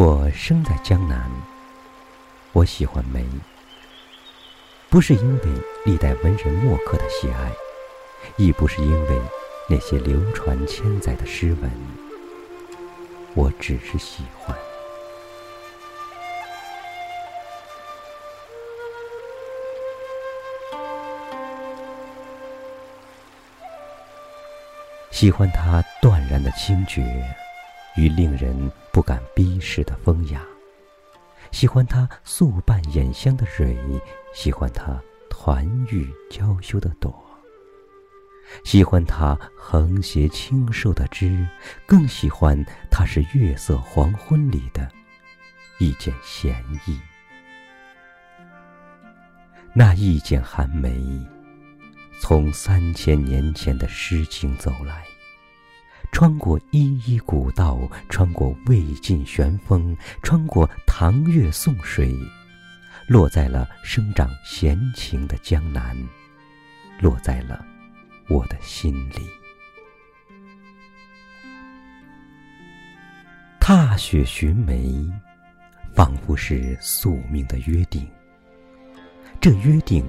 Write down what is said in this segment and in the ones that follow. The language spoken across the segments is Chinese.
我生在江南，我喜欢梅，不是因为历代文人墨客的喜爱，亦不是因为那些流传千载的诗文，我只是喜欢。喜欢它断然的清绝，与令人不敢逼视的风雅；喜欢它素瓣掩香的蕊，喜欢它团玉娇羞的朵；喜欢它横斜清瘦的枝，更喜欢它是月色黄昏里的一剪闲意。那一剪寒梅。从三千年前的《诗经》走来，穿过依依古道，穿过魏晋玄风，穿过唐越宋水，落在了生长闲情的江南，落在了我的心里。踏雪寻梅，仿佛是宿命的约定。这约定。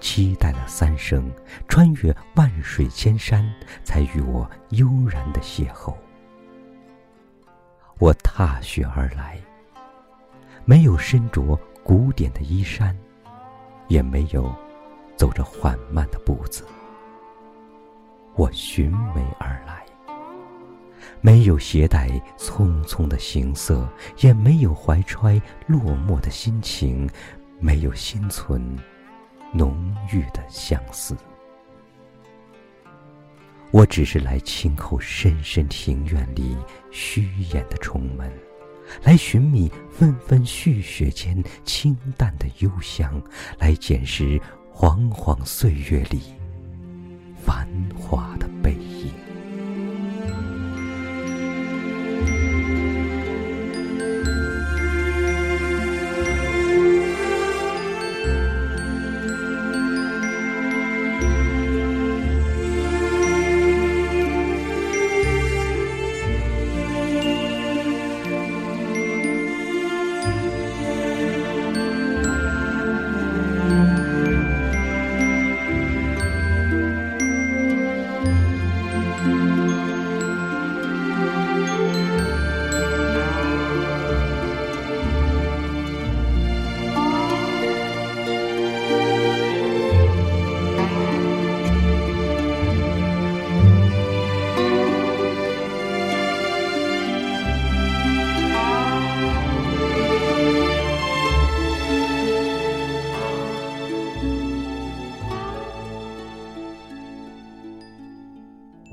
期待了三生，穿越万水千山，才与我悠然的邂逅。我踏雪而来，没有身着古典的衣衫，也没有走着缓慢的步子。我寻梅而来，没有携带匆匆的行色，也没有怀揣落寞的心情，没有心存。浓郁的相思，我只是来轻叩深深庭院里虚掩的重门，来寻觅纷纷絮雪间清淡的幽香，来捡拾煌煌岁月里繁华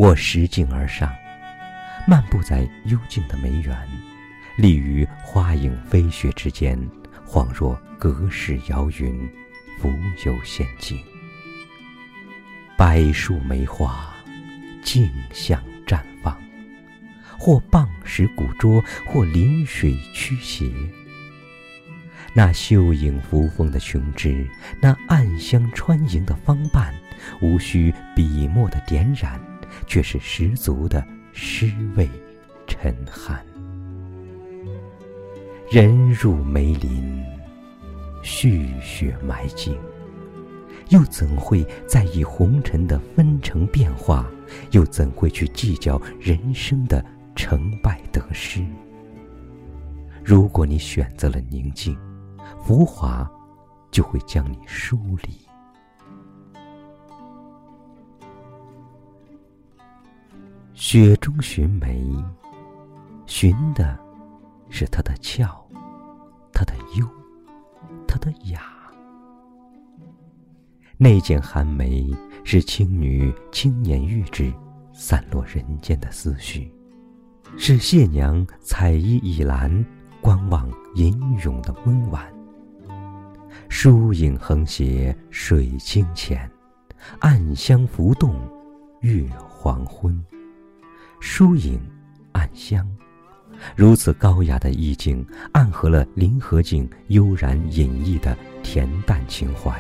我拾径而上，漫步在幽静的梅园，立于花影飞雪之间，恍若隔世遥云，浮游仙境。百树梅花，竞相绽放，或傍石古拙，或临水驱邪。那秀影扶风的琼枝，那暗香穿营的芳瓣，无需笔墨的点染。却是十足的尸味沉寒。人入梅林，续雪埋径，又怎会在意红尘的纷呈变化？又怎会去计较人生的成败得失？如果你选择了宁静，浮华就会将你疏离。雪中寻梅，寻的是它的俏，它的幽，它的雅。那剪寒梅是青女轻捻玉指，散落人间的思绪；是谢娘彩衣倚栏，观望吟咏的温婉。疏影横斜水清浅，暗香浮动月黄昏。疏影，暗香，如此高雅的意境，暗合了林和靖悠然隐逸的恬淡情怀。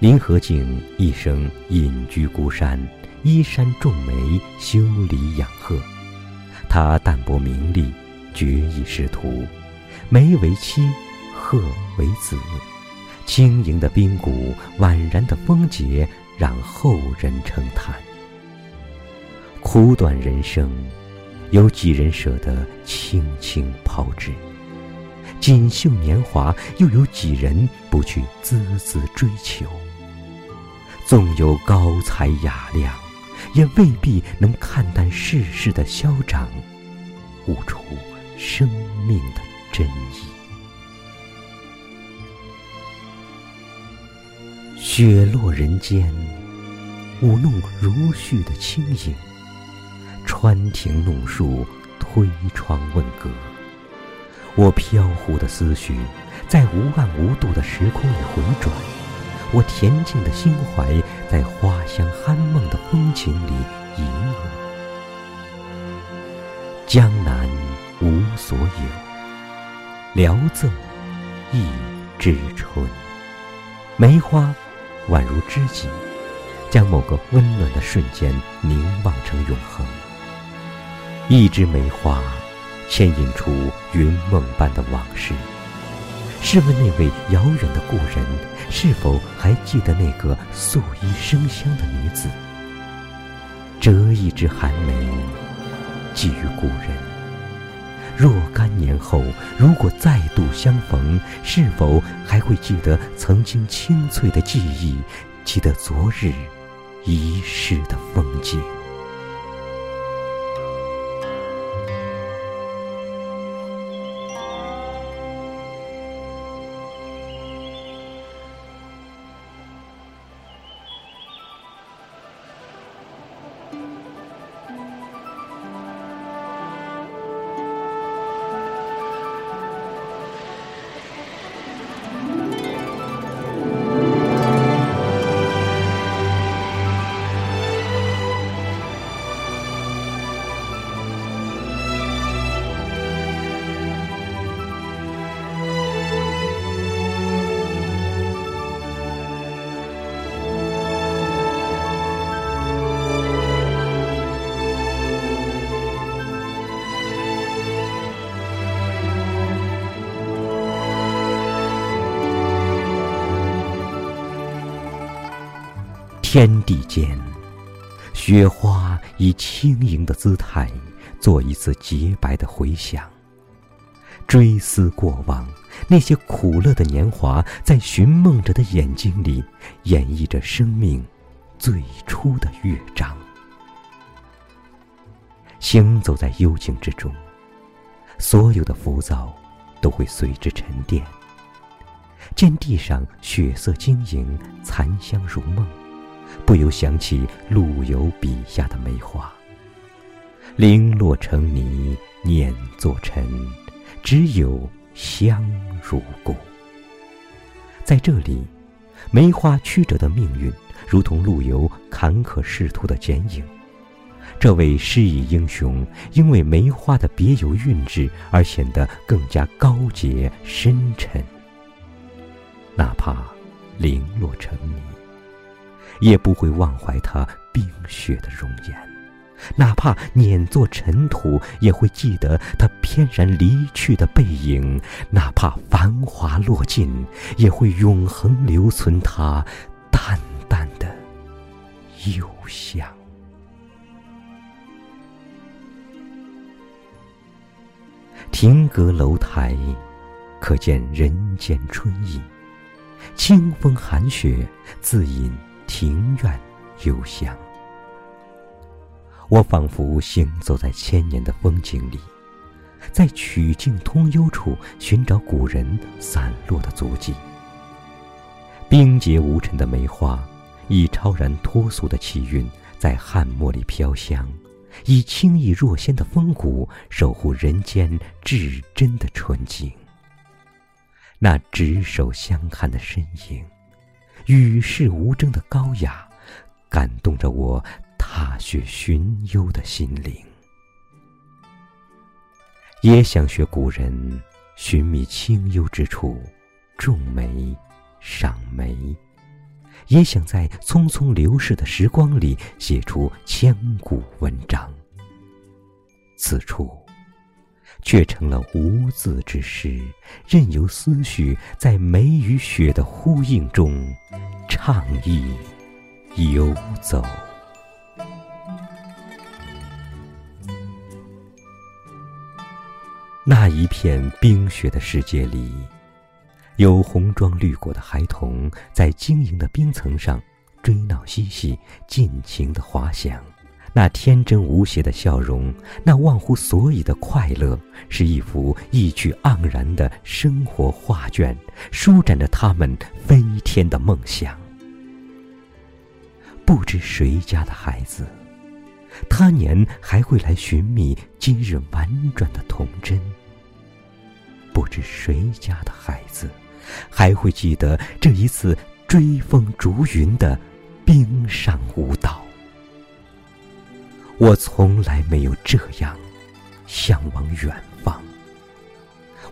林和靖一生隐居孤山，依山种梅，修篱养鹤。他淡泊名利，决意仕途，梅为妻，鹤为子。轻盈的冰谷，宛然的风节，让后人称叹。苦短人生，有几人舍得轻轻抛掷？锦绣年华，又有几人不去孜孜追求？纵有高才雅量，也未必能看淡世事的嚣张，悟出生命的真意。雪落人间，舞弄如絮的轻影。穿庭弄树，推窗问阁。我飘忽的思绪，在无岸无度的时空里回转；我恬静的心怀，在花香酣梦的风情里吟咏。江南无所有，聊赠一枝春。梅花，宛如知己，将某个温暖的瞬间凝望成永恒。一枝梅花，牵引出云梦般的往事。试问那位遥远的故人，是否还记得那个素衣生香的女子？折一枝寒梅，寄予故人。若干年后，如果再度相逢，是否还会记得曾经清脆的记忆，记得昨日遗失的风景？天地间，雪花以轻盈的姿态，做一次洁白的回响。追思过往，那些苦乐的年华，在寻梦者的眼睛里，演绎着生命最初的乐章。行走在幽静之中，所有的浮躁都会随之沉淀。见地上血色晶莹，残香如梦。不由想起陆游笔下的梅花，零落成泥碾作尘，只有香如故。在这里，梅花曲折的命运，如同陆游坎坷仕途的剪影。这位诗意英雄，因为梅花的别有韵致而显得更加高洁深沉。哪怕零落成泥。也不会忘怀他冰雪的容颜，哪怕碾作尘土，也会记得他翩然离去的背影；哪怕繁华落尽，也会永恒留存他淡淡的幽香。亭阁楼台，可见人间春意。清风寒雪，自饮。庭院幽香，我仿佛行走在千年的风景里，在曲径通幽处寻找古人散落的足迹。冰洁无尘的梅花，以超然脱俗的气韵在汉墨里飘香，以清逸若仙的风骨守护人间至真的纯净。那执手相看的身影。与世无争的高雅，感动着我踏雪寻幽的心灵。也想学古人，寻觅清幽之处，种梅、赏梅；也想在匆匆流逝的时光里，写出千古文章。此处，却成了无字之诗，任由思绪在梅与雪的呼应中畅意游走。那一片冰雪的世界里，有红装绿裹的孩童在晶莹的冰层上追闹嬉戏，尽情的滑翔。那天真无邪的笑容，那忘乎所以的快乐，是一幅意趣盎然的生活画卷，舒展着他们飞天的梦想。不知谁家的孩子，他年还会来寻觅今日婉转的童真？不知谁家的孩子，还会记得这一次追风逐云的冰上舞蹈？我从来没有这样向往远方。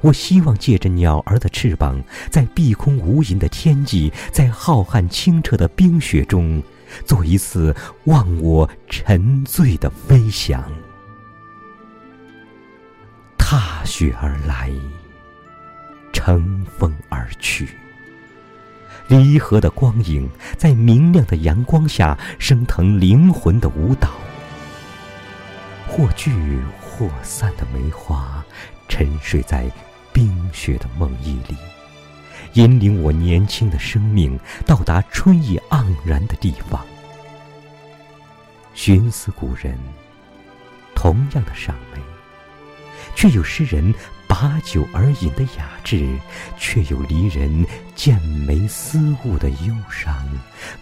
我希望借着鸟儿的翅膀，在碧空无垠的天际，在浩瀚清澈的冰雪中，做一次忘我沉醉的飞翔。踏雪而来，乘风而去。离合的光影，在明亮的阳光下，升腾灵魂的舞蹈。或聚或散的梅花，沉睡在冰雪的梦呓里，引领我年轻的生命到达春意盎然的地方。寻思古人，同样的赏梅，却有诗人把酒而饮的雅致，却有离人见梅思物的忧伤，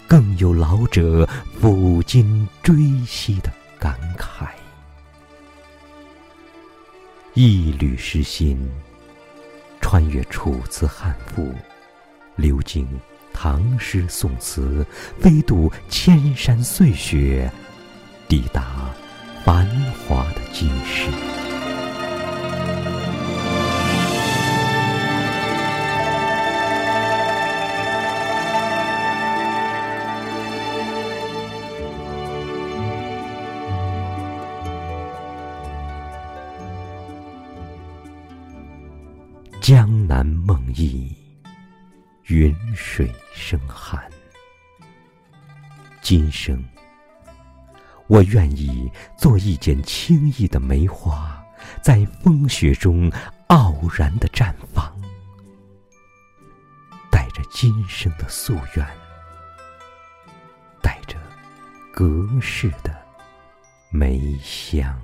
更有老者抚今追昔的感慨。一缕诗心，穿越楚辞汉赋，流经唐诗宋词，飞渡千山碎雪，抵达繁华的今世。江南梦忆，云水生寒。今生，我愿意做一剪清逸的梅花，在风雪中傲然的绽放，带着今生的夙愿，带着隔世的梅香。